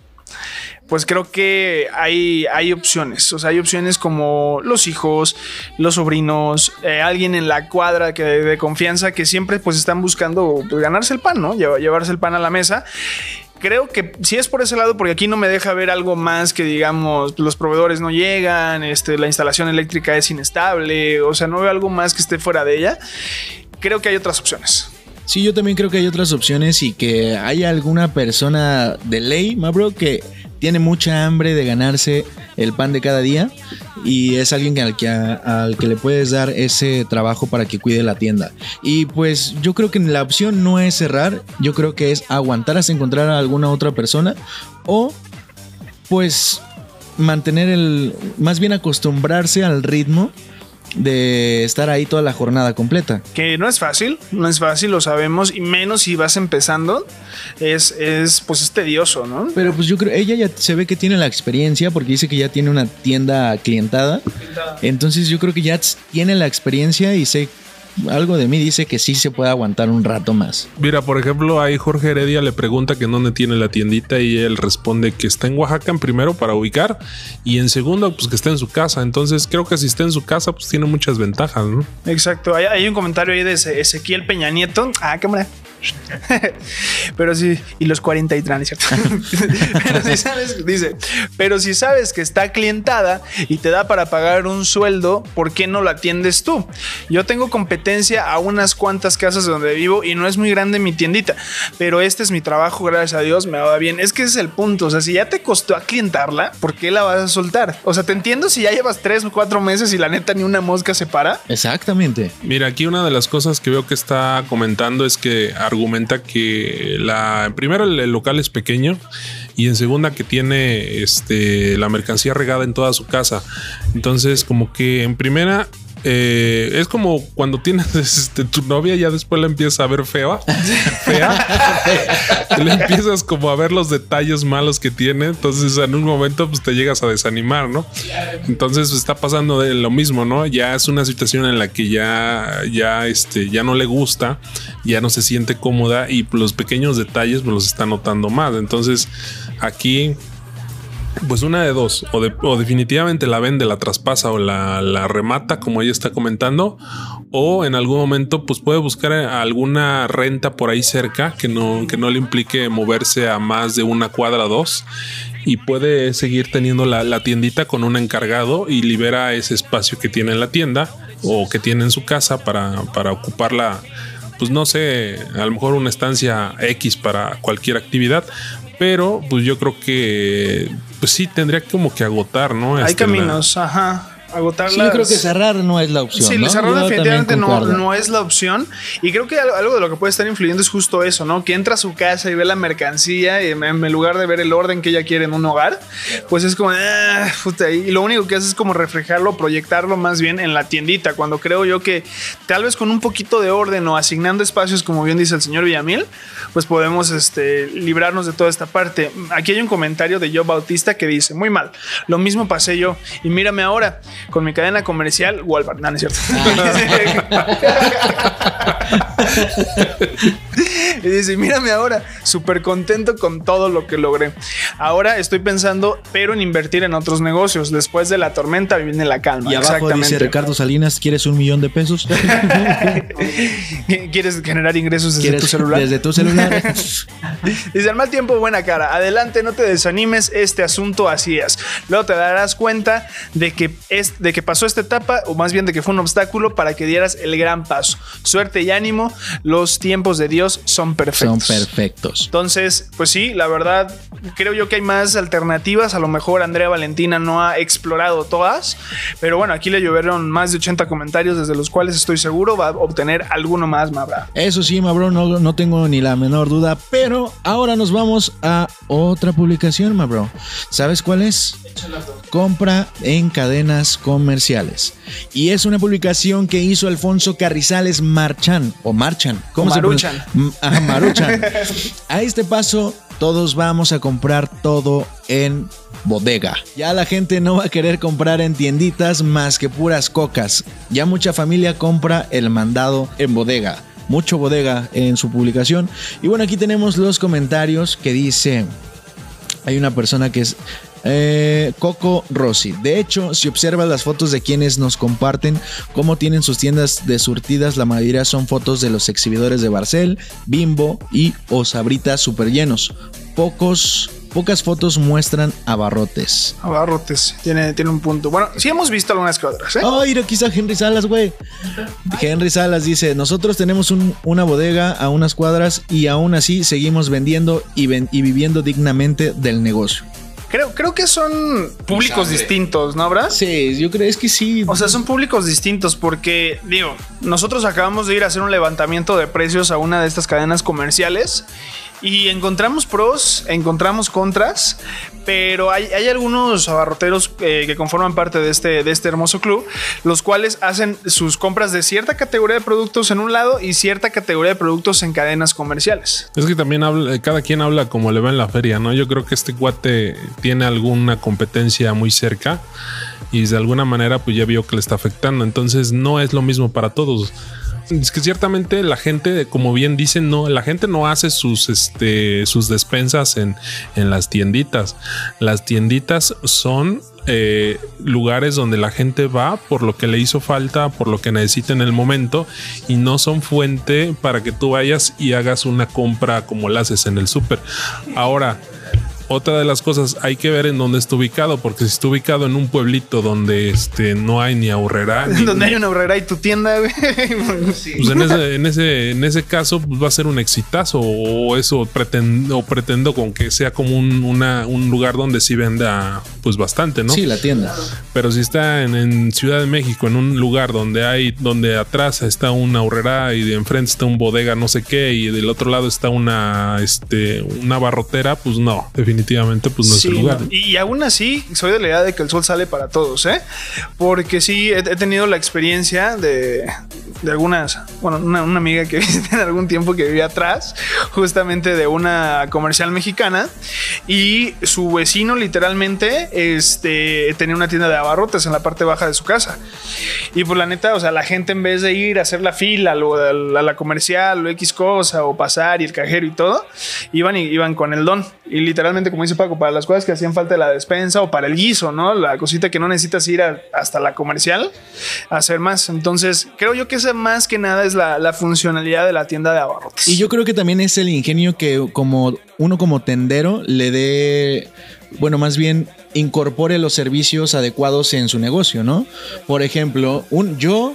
pues creo que hay, hay opciones. O sea, hay opciones como los hijos, los sobrinos, eh, alguien en la cuadra que de, confianza que siempre pues están buscando pues, ganarse el pan, ¿no? Llevarse el pan a la mesa creo que si es por ese lado, porque aquí no me deja ver algo más que digamos los proveedores no llegan, este, la instalación eléctrica es inestable, o sea, no veo algo más que esté fuera de ella. Creo que hay otras opciones. Sí, yo también creo que hay otras opciones y que hay alguna persona de ley, Mabro, que tiene mucha hambre de ganarse el pan de cada día y es alguien al que, al que le puedes dar ese trabajo para que cuide la tienda. Y pues yo creo que la opción no es cerrar, yo creo que es aguantar hasta encontrar a alguna otra persona o pues mantener el, más bien acostumbrarse al ritmo de estar ahí toda la jornada completa. Que no es fácil, no es fácil, lo sabemos, y menos si vas empezando, es, es pues es tedioso, ¿no? Pero pues yo creo, ella ya se ve que tiene la experiencia porque dice que ya tiene una tienda clientada. Entonces yo creo que ya tiene la experiencia y sé algo de mí dice que sí se puede aguantar un rato más. Mira, por ejemplo, ahí Jorge Heredia le pregunta que en dónde tiene la tiendita y él responde que está en Oaxaca en primero para ubicar y en segundo, pues que está en su casa. Entonces creo que si está en su casa, pues tiene muchas ventajas, ¿no? Exacto. Hay, hay un comentario ahí de Ezequiel Peña Nieto. Ah, cámara. [LAUGHS] pero sí, y los 43, ¿cierto? [LAUGHS] pero si sabes, dice, pero si sabes que está clientada y te da para pagar un sueldo, ¿por qué no la atiendes tú? Yo tengo competencia a unas cuantas casas donde vivo y no es muy grande mi tiendita, pero este es mi trabajo, gracias a Dios, me va bien. Es que ese es el punto, o sea, si ya te costó aclientarla, ¿por qué la vas a soltar? O sea, te entiendo si ya llevas tres o cuatro meses y la neta ni una mosca se para. Exactamente. Mira, aquí una de las cosas que veo que está comentando es que argumenta que la primero el, el, local es pequeño y en segunda que tiene este la mercancía regada en toda su casa. Entonces, como que en primera eh, es como cuando tienes [LAUGHS] este, tu novia ya después la empiezas a ver fea, fea, [LAUGHS] le empiezas como a ver los detalles malos que tiene, entonces en un momento pues te llegas a desanimar, ¿no? Entonces está pasando lo mismo, ¿no? Ya es una situación en la que ya, ya, este, ya no le gusta, ya no se siente cómoda y los pequeños detalles pues, los está notando más, entonces aquí pues una de dos, o, de, o, definitivamente la vende, la traspasa o la, remata, como ella está comentando, o en algún momento pues puede buscar alguna renta por ahí cerca que no, que no le implique moverse a más de una cuadra dos y puede seguir teniendo la, la tiendita con un encargado y libera ese espacio que tiene en la tienda o que tiene en su casa para, para ocuparla pues no sé, a lo mejor una estancia X para cualquier actividad, pero pues yo creo que pues sí tendría como que agotar, ¿no? Hay este, caminos, la... ajá. Agotar Sí, yo creo que cerrar no es la opción. Sí, ¿no? cerrar Yo definitivamente no, no es la opción. Y creo que algo, de lo que puede estar influyendo es justo eso, ¿no? Que entra a su casa y ve la mercancía y en, en lugar de ver el orden que ella quiere en un hogar, pues es como, ah, puta, y lo único que hace es como reflejarlo, proyectarlo más bien en la tiendita, cuando creo yo que tal vez con un poquito de orden o asignando espacios, como bien dice el señor Villamil, pues podemos este, librarnos de toda esta parte. Aquí hay un comentario de Joe Bautista que dice, muy mal, lo mismo pasé yo y mírame ahora con mi cadena comercial Walmart, no, no es cierto. [LAUGHS] [LAUGHS] y dice, mírame ahora, súper contento con todo lo que logré. Ahora estoy pensando, pero en invertir en otros negocios. Después de la tormenta viene la calma. Y abajo dice Ricardo Salinas, ¿quieres un millón de pesos? [LAUGHS] ¿Quieres generar ingresos desde ¿Quieres tu celular? Desde tu celular. [LAUGHS] Dice, al mal tiempo, buena cara. Adelante, no te desanimes, este asunto así es. Luego te darás cuenta de que, es, de que pasó esta etapa, o más bien de que fue un obstáculo para que dieras el gran paso. Suerte y ánimo, los tiempos de Dios son Son perfectos. perfectos. Entonces, pues sí, la verdad, creo yo que hay más alternativas. A lo mejor Andrea Valentina no ha explorado todas, pero bueno, aquí le llovieron más de 80 comentarios, desde los cuales estoy seguro va a obtener alguno más, Mabra. Eso sí, Mabro, no, no tengo ni la menor duda, pero ahora nos vamos a otra publicación, Mabro. ¿Sabes cuál es? Compra en cadenas comerciales. Y es una publicación que hizo Alfonso Carrizales Marchan, o Marchan, ¿cómo O se Maruchan. M- ajá, Maruchan. A este paso, todos vamos a comprar todo en bodega. Ya la gente no va a querer comprar en tienditas más que puras cocas. Ya mucha familia compra el mandado en bodega. Mucho bodega en su publicación. Y bueno, aquí tenemos los comentarios que dice... Hay una persona que es eh, Coco Rossi. De hecho, si observas las fotos de quienes nos comparten cómo tienen sus tiendas de surtidas, la mayoría son fotos de los exhibidores de Barcel, Bimbo y o Sabritas super llenos. Pocos, pocas fotos muestran abarrotes. Abarrotes, tiene, tiene un punto. Bueno, sí hemos visto algunas que otras, ¿eh? Oh, mira, Henry Salas, güey. Henry Salas dice, nosotros tenemos un- una bodega a unas cuadras y aún así seguimos vendiendo y, ven- y viviendo dignamente del negocio. Creo, creo que son públicos distintos, ¿no, Bras? Sí, yo creo es que sí. O sea, son públicos distintos porque, digo, nosotros acabamos de ir a hacer un levantamiento de precios a una de estas cadenas comerciales y encontramos pros, encontramos contras, pero hay, algunos abarroteros eh, que conforman parte de este, de este hermoso club, los cuales hacen sus compras de cierta categoría de productos en un lado y cierta categoría de productos en cadenas comerciales. Es que también habla, cada quien habla como le va en la feria, ¿no? Yo creo que este cuate tiene alguna competencia muy cerca y de alguna manera pues ya vio que le está afectando. Entonces no es lo mismo para todos. Es que ciertamente la gente, como bien dicen, no, la gente no hace sus, este, sus despensas en, en las tienditas. Las tienditas son eh, lugares donde la gente va por lo que le hizo falta, por lo que necesita en el momento y no son fuente para que tú vayas y hagas una compra como la haces en el súper. Ahora, otra de las cosas hay que ver en dónde está ubicado, porque si está ubicado en un pueblito donde este no hay ni ahorrera, [LAUGHS] ni- Donde hay una horrera y tu tienda, güey. pues en ese, en ese, en ese caso pues va a ser un exitazo o eso pretendo, pretendo con que sea como un, una- un lugar donde sí venda pues bastante, ¿no? Sí, la tienda. Pero si está en, en Ciudad de México, en un lugar donde hay, donde atrás está una horrera y de enfrente está un bodega no sé qué y del otro lado está una, este, una barrotera, pues no, definitivamente pues no Sí, es el lugar. Y, aún así, soy de la idea de que el sol sale para todos, ¿eh? Porque sí, he, he tenido la experiencia de, de algunas, bueno, una, una amiga que [LAUGHS] visité en algún tiempo que vivía atrás, justamente de una comercial mexicana, y su vecino literalmente este, tenía una tienda de abarrotes en la parte baja de su casa. Y pues la neta, o sea, la gente en vez de ir a hacer la fila lo- a la, a la comercial o X cosa o pasar y el cajero y todo, iban y iban con el don. Y literalmente, como dice Paco, para las cosas que hacían falta de la despensa o para el guiso, ¿no? La cosita que no necesitas ir hasta la comercial a hacer más. Entonces, creo yo que esa más que nada es la, la funcionalidad de la tienda de abarrotes. Y yo creo que también es el ingenio que como uno como tendero le dé, bueno, más bien incorpore los servicios adecuados en su negocio, ¿no? Por ejemplo, un, yo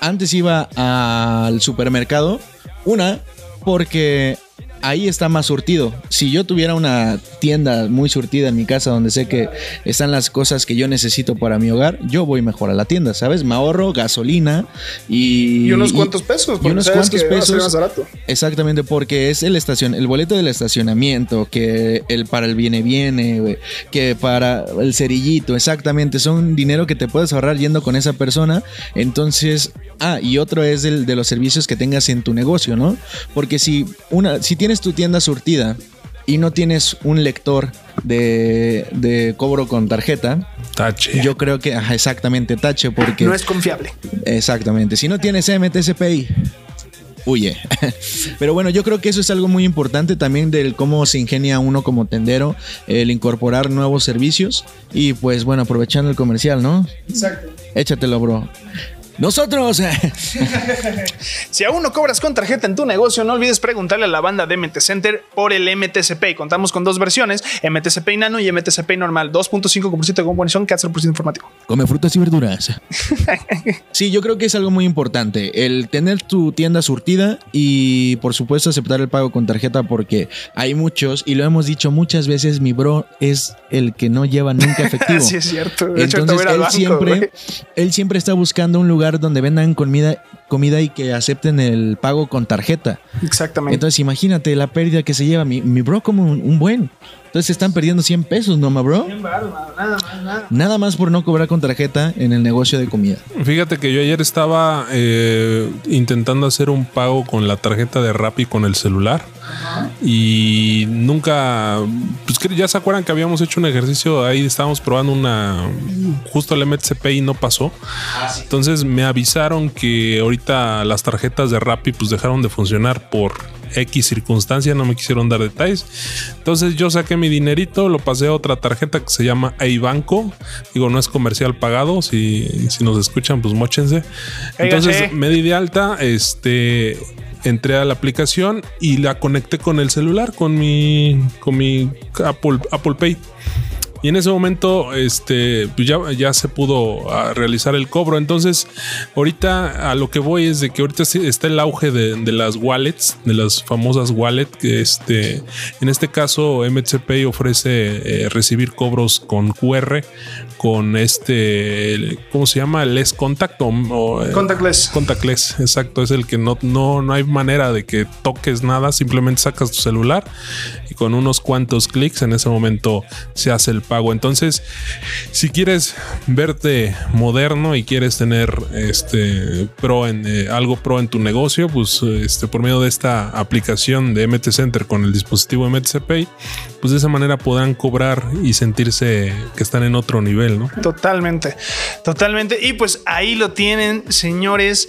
antes iba al supermercado, una, porque ahí está más surtido. Si yo tuviera una tienda muy surtida en mi casa donde sé que están las cosas que yo necesito para mi hogar, yo voy mejor a la tienda, ¿sabes? Me ahorro gasolina y... Y unos cuantos pesos, Y unos cuantos pesos. más barato. Exactamente, porque es el estacion, el boleto del estacionamiento, que el para el viene viene, que para el cerillito, exactamente, son dinero que te puedes ahorrar yendo con esa persona. Entonces, ah, y otro es el de los servicios que tengas en tu negocio, ¿no? Porque si una, si tienes tu tienda surtida y no tienes un lector de, de cobro con tarjeta, Tache. yo creo que, ajá, exactamente, tache, porque No es confiable. Exactamente. Si no tienes MTCPI, huye. [LAUGHS] Pero bueno, yo creo que eso es algo muy importante también del cómo se ingenia uno como tendero, el incorporar nuevos servicios y pues bueno, aprovechando el comercial, ¿no? Exacto. Échatelo, bro. Nosotros, [LAUGHS] Si aún no cobras con tarjeta en tu negocio, no olvides preguntarle a la banda de MT Center por el MTCP. Contamos con dos versiones, MTCP Nano y MTCP normal, 2.5% de composición, 4% informativo. come frutas y verduras. [LAUGHS] Sí, yo creo que es algo muy importante, el tener tu tienda surtida y por supuesto aceptar el pago con tarjeta porque hay muchos y lo hemos dicho muchas veces, mi bro es el que no lleva nunca [LAUGHS] efectivo. Sí, es cierto. De hecho, Entonces al él banco, siempre, él siempre está buscando un lugar donde vendan comida, comida y que acepten el pago con tarjeta. Exactamente. Entonces imagínate la pérdida que se lleva mi, mi bro como un, un buen. Entonces se están perdiendo 100 pesos, ¿no, ma bro? Nada más, nada. Nada más por no cobrar con tarjeta en el negocio de comida. Fíjate que yo ayer estaba eh, intentando hacer un pago con la tarjeta de Rappi con el celular y nunca, pues que ya se acuerdan que habíamos hecho un ejercicio ahí, estábamos probando una, justo el MTCP y no pasó. Entonces me avisaron que ahorita las tarjetas de Rappi pues dejaron de funcionar por X circunstancia, no me quisieron dar detalles. Entonces yo saqué mi dinerito, lo pasé a otra tarjeta que se llama Banco. Digo, no es comercial pagado. Si, si nos escuchan, pues mochense. Entonces me di de alta, este, entré a la aplicación y la conecté con el celular, con mi, con mi Apple, Apple Pay. Y en ese momento, este, pues ya, ya se pudo ah, realizar el cobro. Entonces, ahorita a lo que voy es de que ahorita está el auge de, de las wallets, de las famosas wallets. Este, en este caso, MCP ofrece eh, recibir cobros con QR, con este, ¿cómo se llama? Les Contact o, o, eh, Contactless. Contactless, exacto. Es el que no, no, no hay manera de que toques nada, simplemente sacas tu celular y con unos cuantos clics en ese momento se hace el pago. Entonces, si quieres verte moderno y quieres tener este pro en eh, algo pro en tu negocio, pues este por medio de esta aplicación de MT Center con el dispositivo MTC Pay, pues de esa manera podrán cobrar y sentirse que están en otro nivel, Totalmente, totalmente. Y pues ahí lo tienen, señores.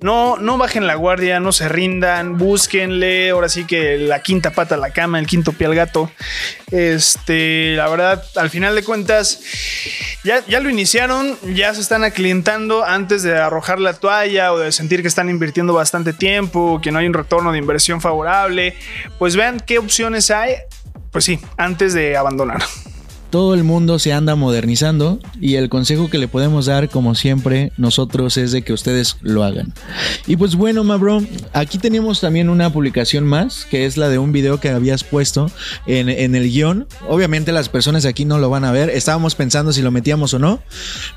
No, no bajen la guardia, no se rindan, búsquenle. Ahora sí que la quinta pata a la cama, el quinto pie al gato. Este, la verdad, al final de cuentas, ya, ya lo iniciaron, ya se están aclientando antes de arrojar la toalla o de sentir que están invirtiendo bastante tiempo, que no hay un retorno de inversión favorable. Pues vean qué opciones hay. Pues sí, antes de abandonar. Todo el mundo se anda modernizando y el consejo que le podemos dar, como siempre, nosotros es de que ustedes lo hagan. Y pues bueno, ma bro, aquí tenemos también una publicación más, que es la de un video que habías puesto en, en el guion. Obviamente las personas aquí no lo van a ver, estábamos pensando si lo metíamos o no,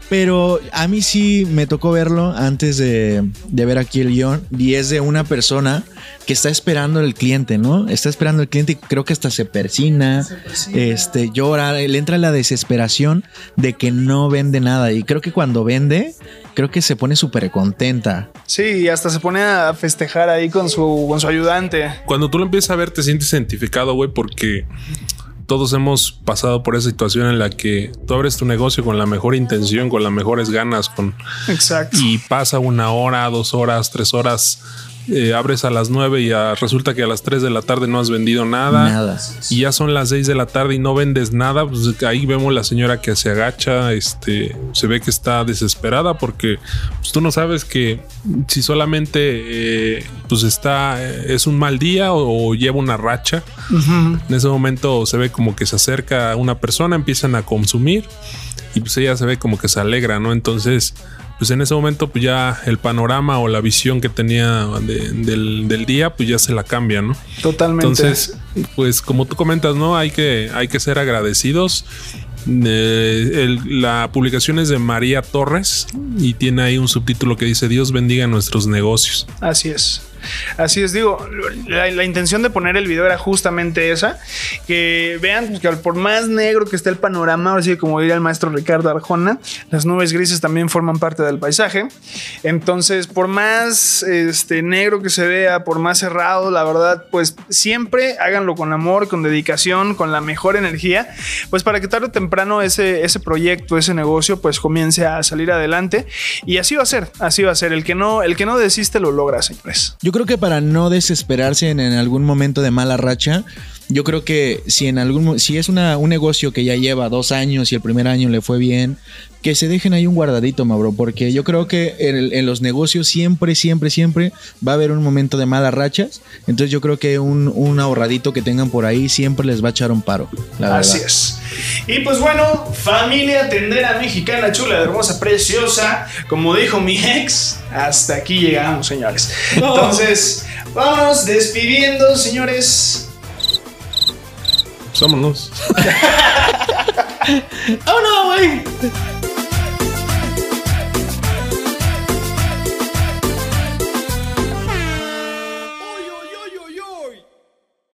pero a mí sí me tocó verlo antes de, de ver aquí el guion y es de una persona que está esperando el cliente, ¿no? Está esperando el cliente y creo que hasta se persina, este, llora, le entra la desesperación de que no vende nada y creo que cuando vende, creo que se pone súper contenta. Sí, y hasta se pone a festejar ahí con su, con su ayudante. Cuando tú lo empiezas a ver, te sientes identificado, güey, porque todos hemos pasado por esa situación en la que tú abres tu negocio con la mejor intención, con las mejores ganas, con Exacto. y pasa una hora, dos horas, tres horas. Eh, abres a las nueve y a- resulta que a las tres de la tarde no has vendido nada. Nada. Y ya son las seis de la tarde y no vendes nada. Pues ahí vemos la señora que se agacha. Este se ve que está desesperada porque pues, tú no sabes que si solamente eh, pues está, eh, es un mal día o, o lleva una racha. En ese momento se ve como que se acerca a una persona, empiezan a consumir y pues ella se ve como que se alegra, ¿no? Entonces, pues en ese momento pues ya el panorama o la visión que tenía de- del, del día pues ya se la cambia, ¿no? Totalmente. Entonces, pues como tú comentas, ¿no? Hay que, hay que ser agradecidos. Eh, el- la publicación es de María Torres y tiene ahí un subtítulo que dice Dios bendiga nuestros negocios. Así es. Así es, digo, la, intención de poner el video era justamente esa, que vean pues, que por más negro que esté el panorama, ahora sí como diría el maestro Ricardo Arjona, las nubes grises también forman parte del paisaje. Entonces, por más este, negro que se vea, por más cerrado, la verdad, pues siempre háganlo con amor, con dedicación, con la mejor energía, pues para que tarde o temprano ese, ese proyecto, ese negocio, pues comience a salir adelante. Y así va a ser, así va a ser. El que no, el que no desiste lo logra, señores. Yo creo que para no desesperarse en, algún momento de mala racha, yo creo que si en algún si es una, un negocio que ya lleva dos años y el primer año le fue bien, que se dejen ahí un guardadito, Mauro, porque yo creo que en, el- en los negocios siempre, siempre, siempre va a haber un momento de malas rachas. Entonces yo creo que un, un ahorradito que tengan por ahí siempre les va a echar un paro. La verdad. Así es. Y pues bueno, familia tendera mexicana, chula, hermosa, preciosa, como dijo mi ex, hasta aquí llegamos, señores. Entonces, vámonos despidiendo, señores. Vámonos. [LAUGHS] ¡Oh no, güey!